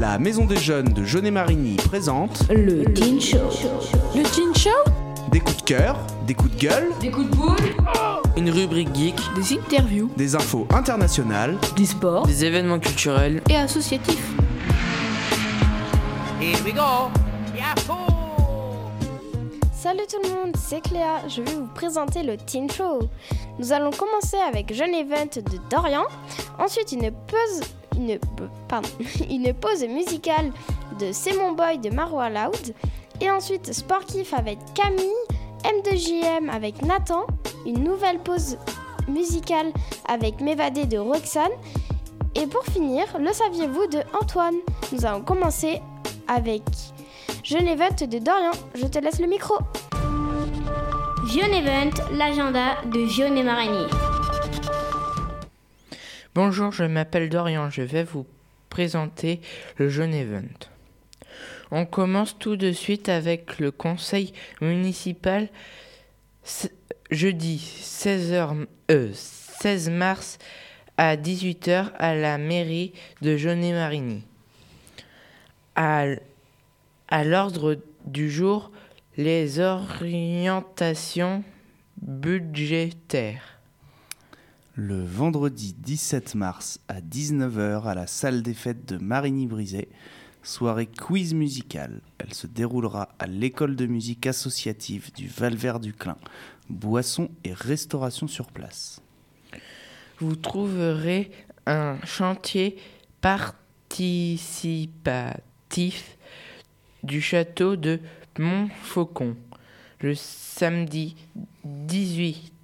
La Maison des Jeunes de Jeunet-Marigny présente Le Teen Show. Le Teen Show des coups de cœur, des coups de gueule, Des coups de boule Une rubrique geek, Des interviews des infos internationales. Du sport des événements culturels. et associatifs. Salut tout le monde, c'est Cléa. Je vais vous présenter le Teen Show. Nous allons commencer avec Jeune Event de Dorian, ensuite une pause, une, pause musicale de C'est mon boy de Marwa Loud, et ensuite Sport Kiff avec Camille, M2JM avec Nathan, une nouvelle pause musicale avec M'évader de Roxane, et pour finir, le saviez-vous de Antoine? Nous allons commencer avec Jeune Event de Dorian. Je te laisse le micro. Jeune Event, l'agenda de Jeune Marigny. Bonjour, je m'appelle Dorian, je vais vous présenter le jeune event. On commence tout de suite avec le conseil municipal jeudi 16h, euh, 16 mars à 18h à la mairie de Jaunet-Marigny. À, à l'ordre du jour, les orientations budgétaires. Le vendredi 17 mars à 19h à la salle des fêtes de Marigny-Brisé, soirée quiz musicale. Elle se déroulera à l'école de musique associative du Valvert du Clin. Boissons et restauration sur place. vous trouverez un chantier participatif du château de Montfaucon le samedi 18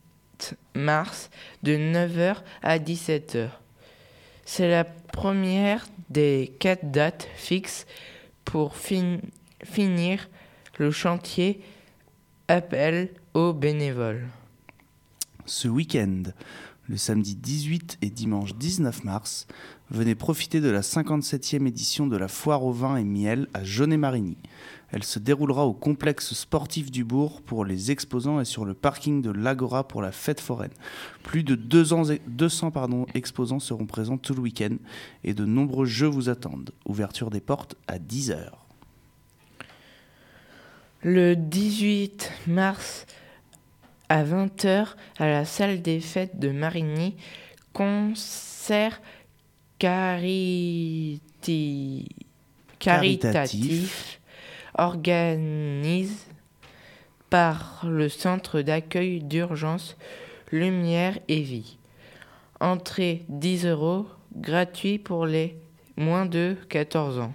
mars de 9h à 17h. C'est la première des quatre dates fixes pour fin- finir le chantier appel aux bénévoles. Ce week-end, le samedi 18 et dimanche 19 mars, venez profiter de la 57e édition de la Foire au vin et miel à Jaunet-Marigny. Elle se déroulera au complexe sportif du bourg pour les exposants et sur le parking de l'Agora pour la fête foraine. Plus de 200, 200 pardon, exposants seront présents tout le week-end et de nombreux jeux vous attendent. Ouverture des portes à 10h. Le 18 mars à 20h à la salle des fêtes de Marigny, concert caritatif organise par le centre d'accueil d'urgence Lumière et Vie. Entrée 10 euros, gratuit pour les moins de 14 ans.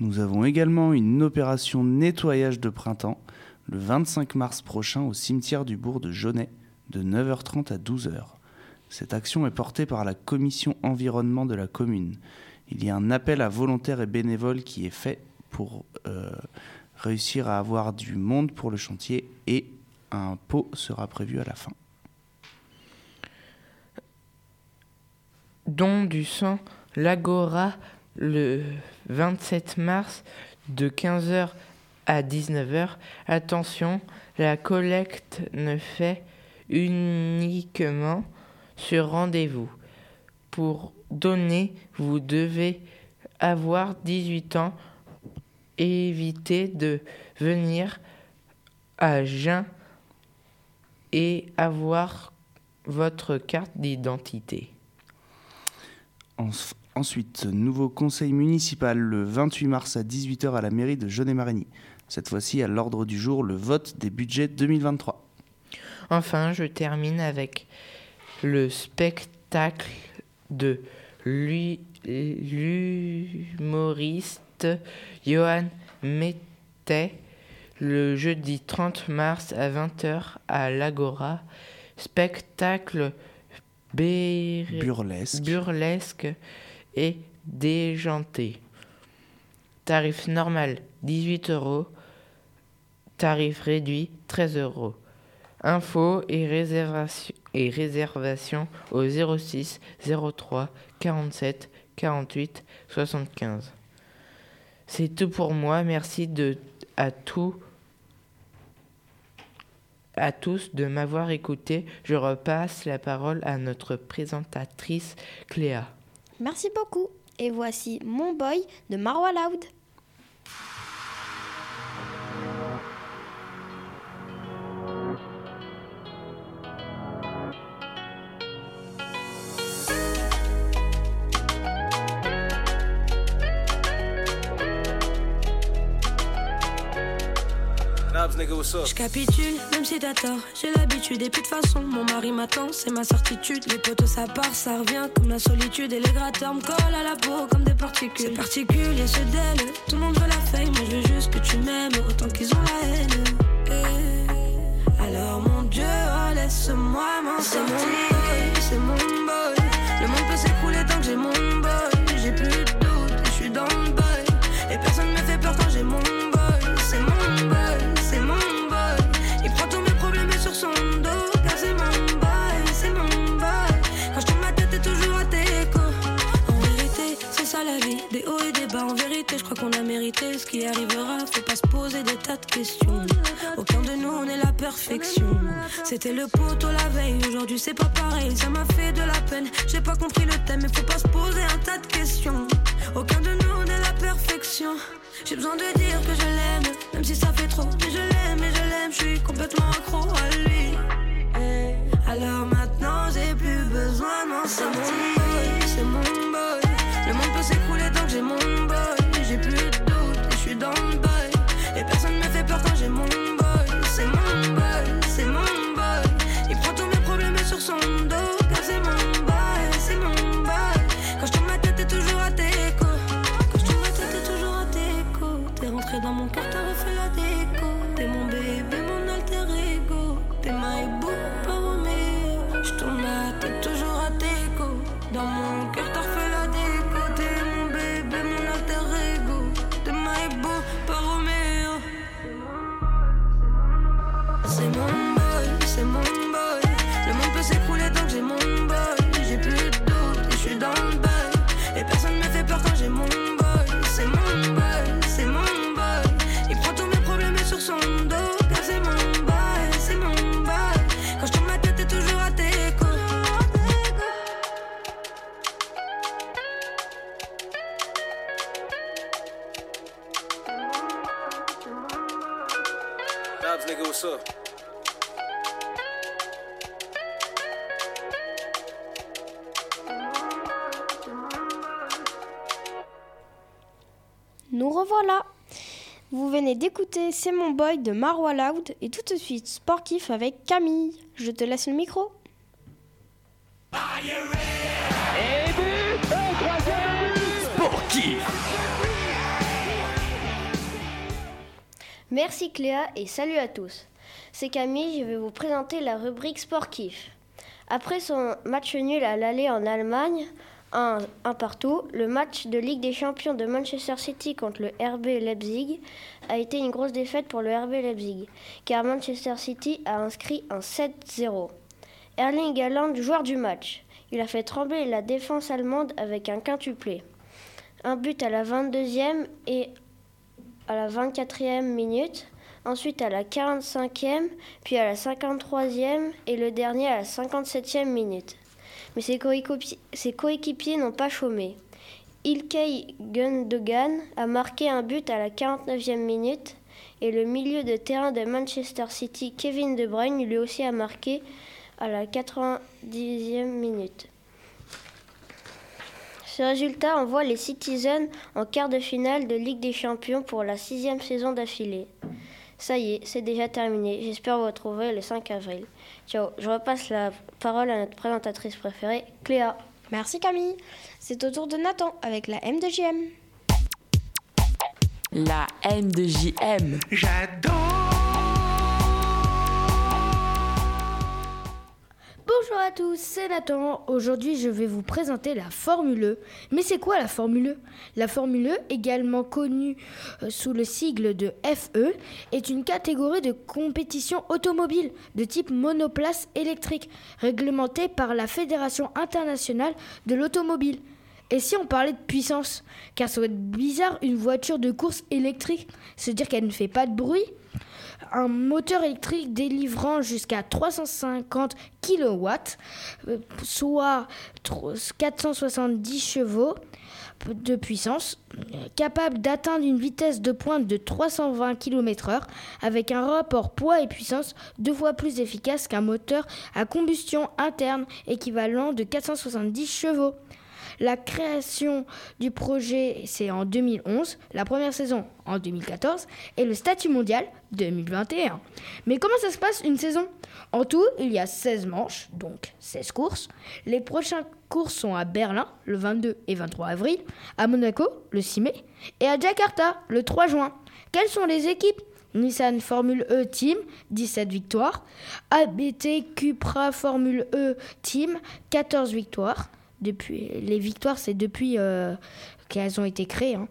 Nous avons également une opération nettoyage de printemps le 25 mars prochain au cimetière du bourg de Jaunet de 9h30 à 12h. Cette action est portée par la commission environnement de la commune. Il y a un appel à volontaires et bénévoles qui est fait pour euh, réussir à avoir du monde pour le chantier et un pot sera prévu à la fin. Don du sang, l'Agora, le 27 mars de 15h à 19h. Attention, la collecte ne fait uniquement sur rendez-vous. Pour donner, vous devez avoir 18 ans. Évitez de venir à jeun et avoir votre carte d'identité. En- Ensuite, nouveau conseil municipal le 28 mars à 18h à la mairie de Jaunet-Marigny. Cette fois-ci à l'ordre du jour le vote des budgets 2023. Enfin, je termine avec le spectacle de l'hu- l'humoriste Johan Mettet le jeudi 30 mars à 20h à l'Agora. Spectacle burlesque et déjanté. Tarif normal 18 euros. Tarif réduit 13 euros. Infos et réservation, et réservation au 06 03 47 48 75. C'est tout pour moi. Merci à, à tous de m'avoir écouté. Je repasse la parole à notre présentatrice Cléa. Merci beaucoup. Et voici Mon Boy de Marwa Loud. Je capitule, même si t'as tort. J'ai l'habitude et puis de façon, mon mari m'attend, c'est ma certitude. Les potes ça part, ça revient comme la solitude. Et les gratteurs me collent à la peau comme des particules. Ces particules, ce d'elle, tout le monde veut la fame. Moi je veux juste que tu m'aimes autant qu'ils ont la haine. Eh. Alors mon Dieu, oh, laisse-moi m'en C'est mon boy, c'est mon boy. Le monde peut s'écrouler tant que j'ai mon je crois qu'on a mérité ce qui arrivera. Faut pas se poser des tas de questions. Aucun de nous, on est la perfection. C'était le poteau la veille. Aujourd'hui, c'est pas pareil. Ça m'a fait de la peine. J'ai pas compris le thème. Mais faut pas se poser un tas de questions. Aucun de nous, on est la perfection. J'ai besoin de dire que je l'aime, même si ça fait trop. Mais je l'aime, et je l'aime, je suis complètement accro à lui. Eh, Alors maintenant, j'ai plus besoin, non, c'est mon boy, c'est mon boy. Le monde peut s'écrouler tant que j'ai mon boy. Nous revoilà. Vous venez d'écouter C'est mon boy de Marwa Loud et tout de suite sportif avec Camille. Je te laisse le micro. Merci Cléa et salut à tous. C'est Camille, je vais vous présenter la rubrique sportif. Après son match nul à l'aller en Allemagne, un, partout, le match de Ligue des Champions de Manchester City contre le RB Leipzig a été une grosse défaite pour le RB Leipzig, car Manchester City a inscrit un 7-0. Erling Haaland, joueur du match, il a fait trembler la défense allemande avec un quintuplé. Un but à la 22e et à la 24e minute, ensuite à la 45e, puis à la 53e et le dernier à la 57e minute. Mais ses coéquipiers, n'ont pas chômé. Ilkay Gundogan a marqué un but à la 49e minute et le milieu de terrain de Manchester City, Kevin De Bruyne, lui aussi a marqué à la 90e minute. Ce résultat envoie les Citizens en quart de finale de Ligue des Champions pour la sixième saison d'affilée. Ça y est, c'est déjà terminé. J'espère vous retrouver le 5 avril. Ciao. Je repasse la parole à notre présentatrice préférée, Cléa. Merci Camille. C'est au tour de Nathan avec la M de JM. La M de Bonjour à tous, c'est Nathan. Aujourd'hui, je vais vous présenter la Formule E. Mais c'est quoi la Formule E? La Formule E, également connue euh, sous le sigle de FE, est une catégorie de compétition automobile de type monoplace électrique, réglementée par la Fédération internationale de l'automobile. Et si on parlait de puissance? Car ça doit être bizarre une voiture de course électrique, se dire qu'elle ne fait pas de bruit? Un moteur électrique délivrant jusqu'à 350 kW, euh, soit 470 chevaux de puissance, capable d'atteindre une vitesse de pointe de 320 km/h avec un rapport poids et puissance deux fois plus efficace qu'un moteur à combustion interne équivalent de 470 chevaux. La création du projet, c'est en 2011, la première saison en 2014 et le statut mondial 2021. Mais comment ça se passe une saison? En tout, il y a 16 manches, donc 16 courses. Les prochaines courses sont à Berlin le 22 et 23 avril, à Monaco le 6 mai et à Jakarta le 3 juin. Quelles sont les équipes? Nissan Formule E Team, 17 victoires. ABT Cupra Formule E Team, 14 victoires les victoires, c'est depuis euh, qu'elles ont été créées. Hein.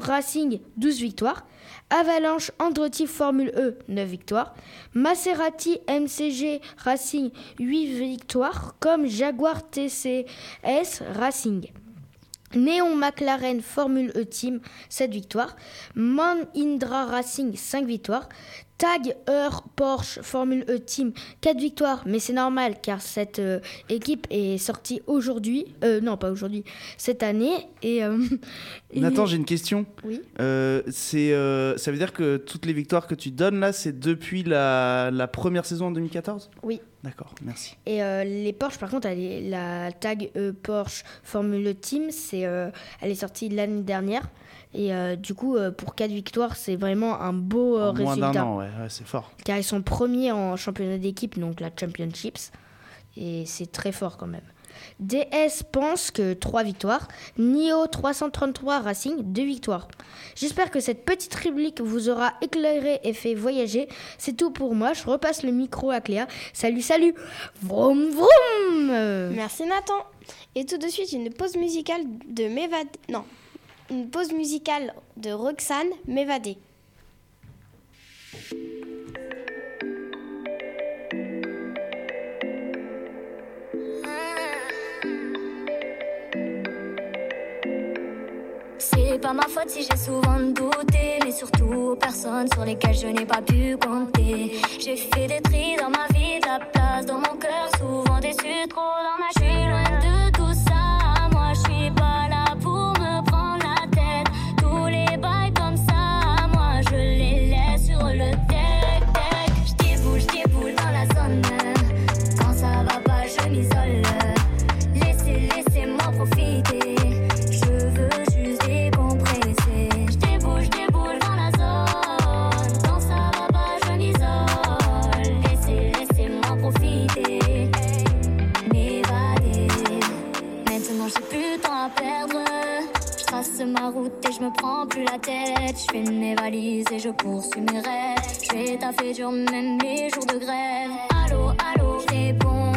Racing, 12 victoires. Avalanche Andretti Formule E, 9 victoires. Maserati MCG Racing, 8 victoires. Comme Jaguar TCS Racing. Néon McLaren Formule E Team, 7 victoires. Man Indra Racing, 5 victoires. Tag Heur Porsche Formule E Team 4 victoires, mais c'est normal car cette euh, équipe est sortie aujourd'hui, euh, non pas aujourd'hui, cette année. Et, euh, Nathan, j'ai une question. Oui. c'est, ça veut dire que toutes les victoires que tu donnes là, c'est depuis la, la première saison en 2014 Oui. D'accord, merci. Et les Porsche, par contre, la Tag Porsche Formule Team, c'est, elle est sortie l'année dernière. Et euh, du coup, euh, pour 4 victoires, c'est vraiment un beau euh, résultat. Moins an, ouais, c'est fort. Car ils sont premiers en championnat d'équipe, donc la Championships. Et c'est très fort quand même. DS pense que 3 victoires. NIO 333 Racing, 2 victoires. J'espère que cette petite rubrique vous aura éclairé et fait voyager. C'est tout pour moi. Je repasse le micro à Cléa. Salut, salut Vroom, vroom Merci Nathan. Et tout de suite, une pause musicale de Mévad... Non, une pause musicale de Roxane m'évader. C'est pas ma faute si j'ai souvent douté, mais surtout personnes sur lesquelles je n'ai pas pu compter. J'ai fait des tris dans ma vie, de la place dans mon cœur, souvent déçu, trop dans ma. Je loin de Je fais mes valises et je poursuis mes rêves. Je vais taffer dur même mes jours de grève. Allô, allô, je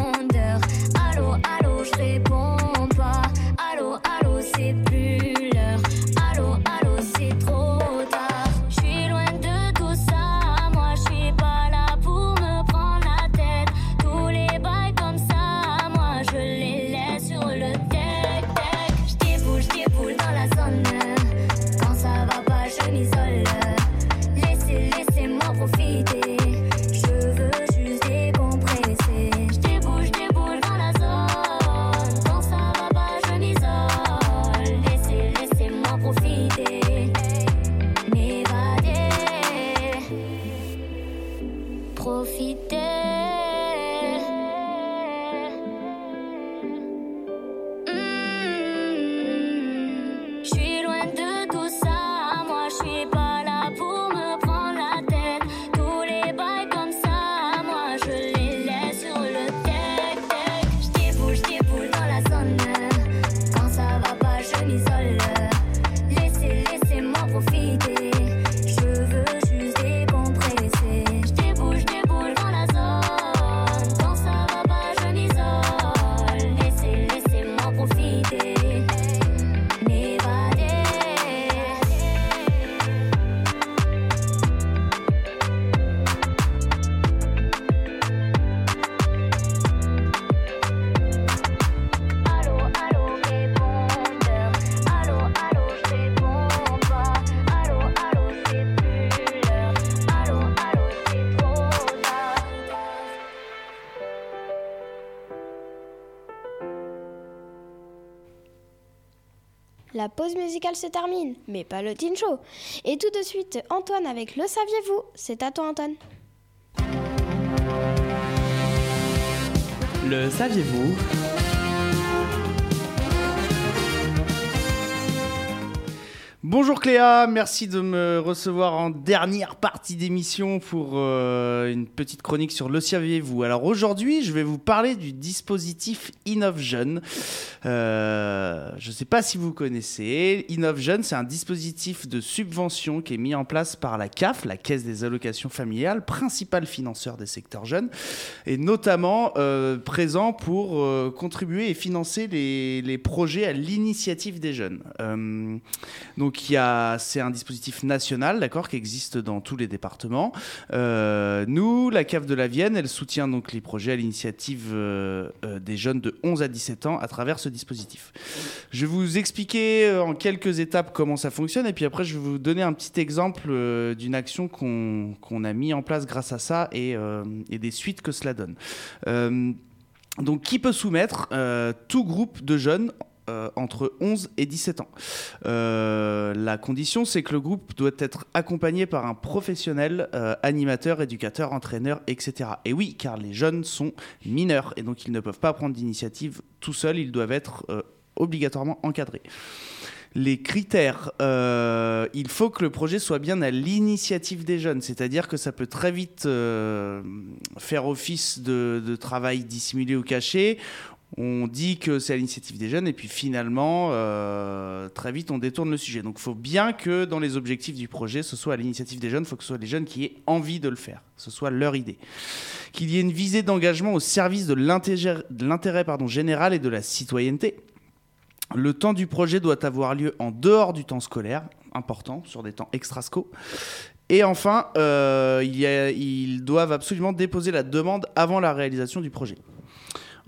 La pause musicale se termine, mais pas le teen show. Et tout de suite, Antoine avec Le Saviez-vous? C'est à toi, Antoine. Le saviez-vous? Bonjour Cléa, merci de me recevoir en dernière partie d'émission pour euh, une petite chronique sur le saviez-vous. Alors aujourd'hui, je vais vous parler du dispositif InnovJeune. Euh, je ne sais pas si vous connaissez. InnovJeune, c'est un dispositif de subvention qui est mis en place par la CAF, la Caisse des allocations familiales, principal financeur des secteurs jeunes, et notamment euh, présent pour contribuer et financer les, les projets à l'initiative des jeunes. Donc c'est un dispositif national, d'accord, qui existe dans tous les départements. Euh, nous, la CAF de la Vienne, elle soutient donc les projets à l'initiative euh, euh, des jeunes de 11 à 17 ans à travers ce dispositif. Je vais vous expliquer en quelques étapes comment ça fonctionne et puis après je vais vous donner un petit exemple d'une action qu'on a mis en place grâce à ça et, des suites que cela donne. Donc qui peut soumettre Tout groupe de jeunes euh, entre 11 et 17 ans. Euh, la condition, c'est que le groupe doit être accompagné par un professionnel, euh, animateur, éducateur, entraîneur, etc. Et oui, car les jeunes sont mineurs et donc ils ne peuvent pas prendre d'initiative tout seuls, ils doivent être obligatoirement encadrés. Les critères, il faut que le projet soit bien à l'initiative des jeunes, c'est-à-dire que ça peut très vite faire office de travail dissimulé ou caché. On dit que c'est à l'initiative des jeunes et puis finalement, euh, très vite, on détourne le sujet. Donc il faut bien que dans les objectifs du projet, ce soit à l'initiative des jeunes, il faut que ce soit les jeunes qui aient envie de le faire, ce soit leur idée. Qu'il y ait une visée d'engagement au service de l'intérêt général et de la citoyenneté. Le temps du projet doit avoir lieu en dehors du temps scolaire, important, sur des temps extrasco. Et enfin, euh, ils doivent absolument déposer la demande avant la réalisation du projet.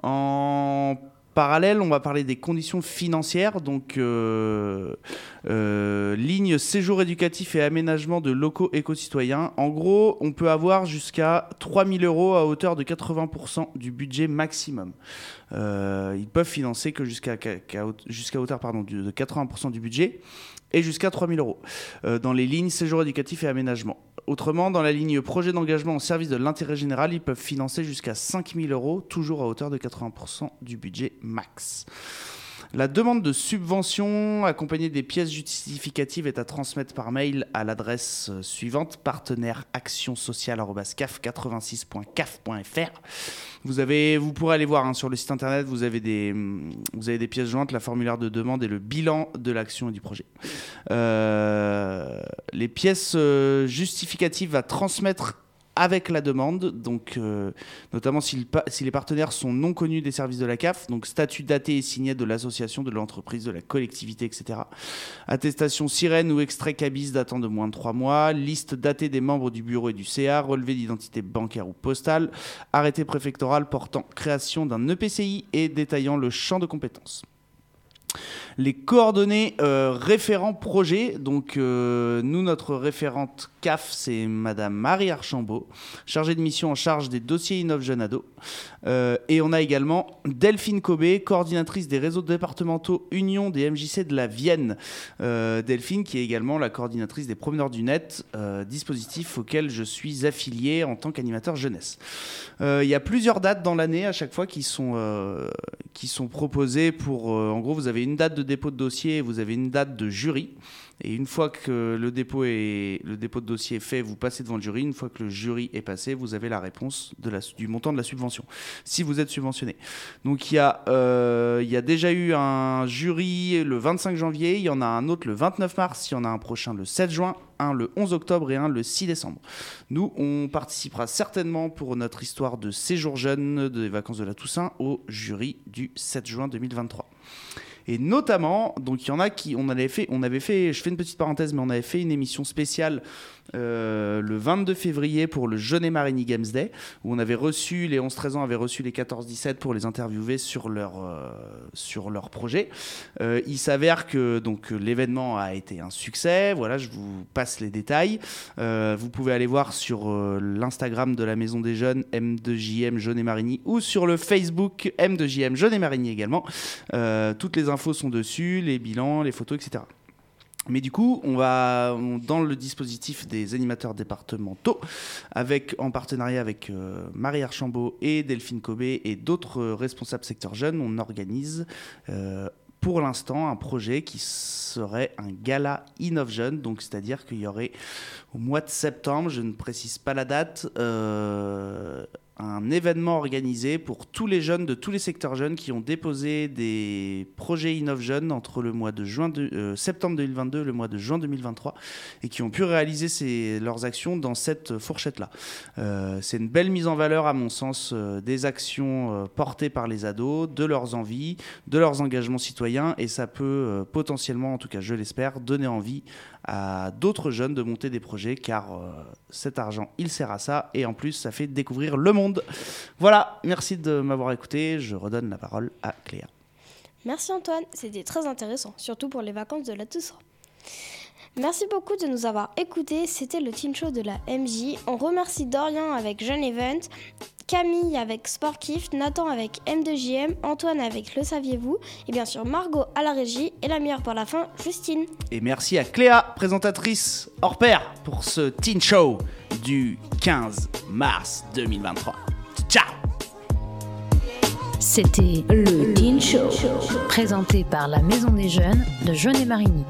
En parallèle, on va parler des conditions financières, donc euh, euh, ligne séjour éducatif et aménagement de locaux éco-citoyens. En gros, on peut avoir jusqu'à 3000 euros à hauteur de 80% du budget maximum. Euh, ils peuvent financer que jusqu'à qu'à- qu'à haute- jusqu'à hauteur de 80% du budget et jusqu'à 3000 euros euh, dans les lignes séjour éducatif et aménagement. Autrement, dans la ligne projet d'engagement au service de l'intérêt général, ils peuvent financer jusqu'à 5000 euros, toujours à hauteur de 80% du budget max. La demande de subvention accompagnée des pièces justificatives est à transmettre par mail à l'adresse euh, suivante partenaire action sociale@caf86.caf.fr. Vous pourrez aller voir hein, sur le site internet. Vous avez des, hum, vous avez des pièces jointes, la formulaire de demande et le bilan de l'action et du projet. Euh, les pièces euh, justificatives à transmettre avec la demande, donc euh, notamment si, les partenaires sont non connus des services de la CAF, donc statut daté et signé de l'association, de l'entreprise, de la collectivité, etc. Attestation sirène ou extrait cabis datant de moins de trois mois, liste datée des membres du bureau et du CA, relevé d'identité bancaire ou postale, arrêté préfectoral portant création d'un EPCI et détaillant le champ de compétences les coordonnées euh, référent projet. Donc, euh, nous, notre référente CAF, c'est Madame Marie Archambault, chargée de mission en charge des dossiers Innov Jeune Ado. Euh, et on a également Delphine Cobé, coordinatrice des réseaux départementaux Union des MJC de la Vienne. Euh, Delphine, qui est également la coordinatrice des Promeneurs du Net, dispositif auquel je suis affilié en tant qu'animateur jeunesse. Il y a plusieurs dates dans l'année à chaque fois qui sont, qui sont proposées pour. en gros, vous avez une date de dépôt de dossier vous avez une date de jury. Et une fois que le dépôt, est, le dépôt de dossier est fait, vous passez devant le jury. Une fois que le jury est passé, vous avez la réponse de du montant de la subvention, si vous êtes subventionné. Donc il y, a, euh, il y a déjà eu un jury le 25 janvier, il y en a un autre le 29 mars, il y en a un prochain le 7 juin, un le 11 octobre et un le 6 décembre. Nous, on participera certainement pour notre histoire de séjour jeune des vacances de la Toussaint au jury du 7 juin 2023. Et notamment, donc il y en a qui, on avait fait, on avait fait, je fais une petite parenthèse, mais on avait fait une émission spéciale euh, le 22 février pour le Jeunet Marigny Games Day, où on avait reçu, les 11-13 ans avaient reçu les 14-17 pour les interviewer sur leur, euh, sur leur projet. Euh, il s'avère que donc l'événement a été un succès. Voilà, je vous passe les détails. Vous pouvez aller voir sur l'Instagram de la Maison des Jeunes M2JM Jeunet Marigny ou sur le Facebook M2JM Jeunet Marigny également. Toutes les infos sont dessus, les bilans, les photos, etc. Mais du coup, on va dans le dispositif des animateurs départementaux, avec en partenariat avec euh, Marie Archambault et Delphine Cobé et d'autres euh, responsables secteur jeunes, on organise euh, pour l'instant un projet qui serait un gala Innov Jeune, donc c'est-à-dire qu'il y aurait au mois de septembre, je ne précise pas la date, un événement organisé pour tous les jeunes de tous les secteurs jeunes qui ont déposé des projets Innov Jeunes entre le mois de juin de, euh, septembre 2022 et le mois de juin 2023 et qui ont pu réaliser leurs actions dans cette fourchette-là. Euh, c'est une belle mise en valeur, à mon sens, euh, des actions portées par les ados, de leurs envies, de leurs engagements citoyens et ça peut potentiellement, en tout cas je l'espère, donner envie à d'autres jeunes de monter des projets car cet argent, il sert à ça et en plus, ça fait découvrir le monde voilà, merci de m'avoir écouté. Je redonne la parole à Cléa. Merci Antoine, c'était très intéressant, surtout pour les vacances de la Toussaint. Merci beaucoup de nous avoir écoutés. C'était le Teen Show de la MJ. On remercie Dorian avec Jeune Event, Camille avec Sportif, Nathan avec M2JM, Antoine avec Le Saviez-vous, et bien sûr Margot à la régie, et la meilleure pour la fin, Justine. Et merci à Cléa, présentatrice hors pair, pour ce Teen Show du 15 mars 2023. Ciao C'était le Teen Show, présenté par la Maison des Jeunes de Jeune et Marigny.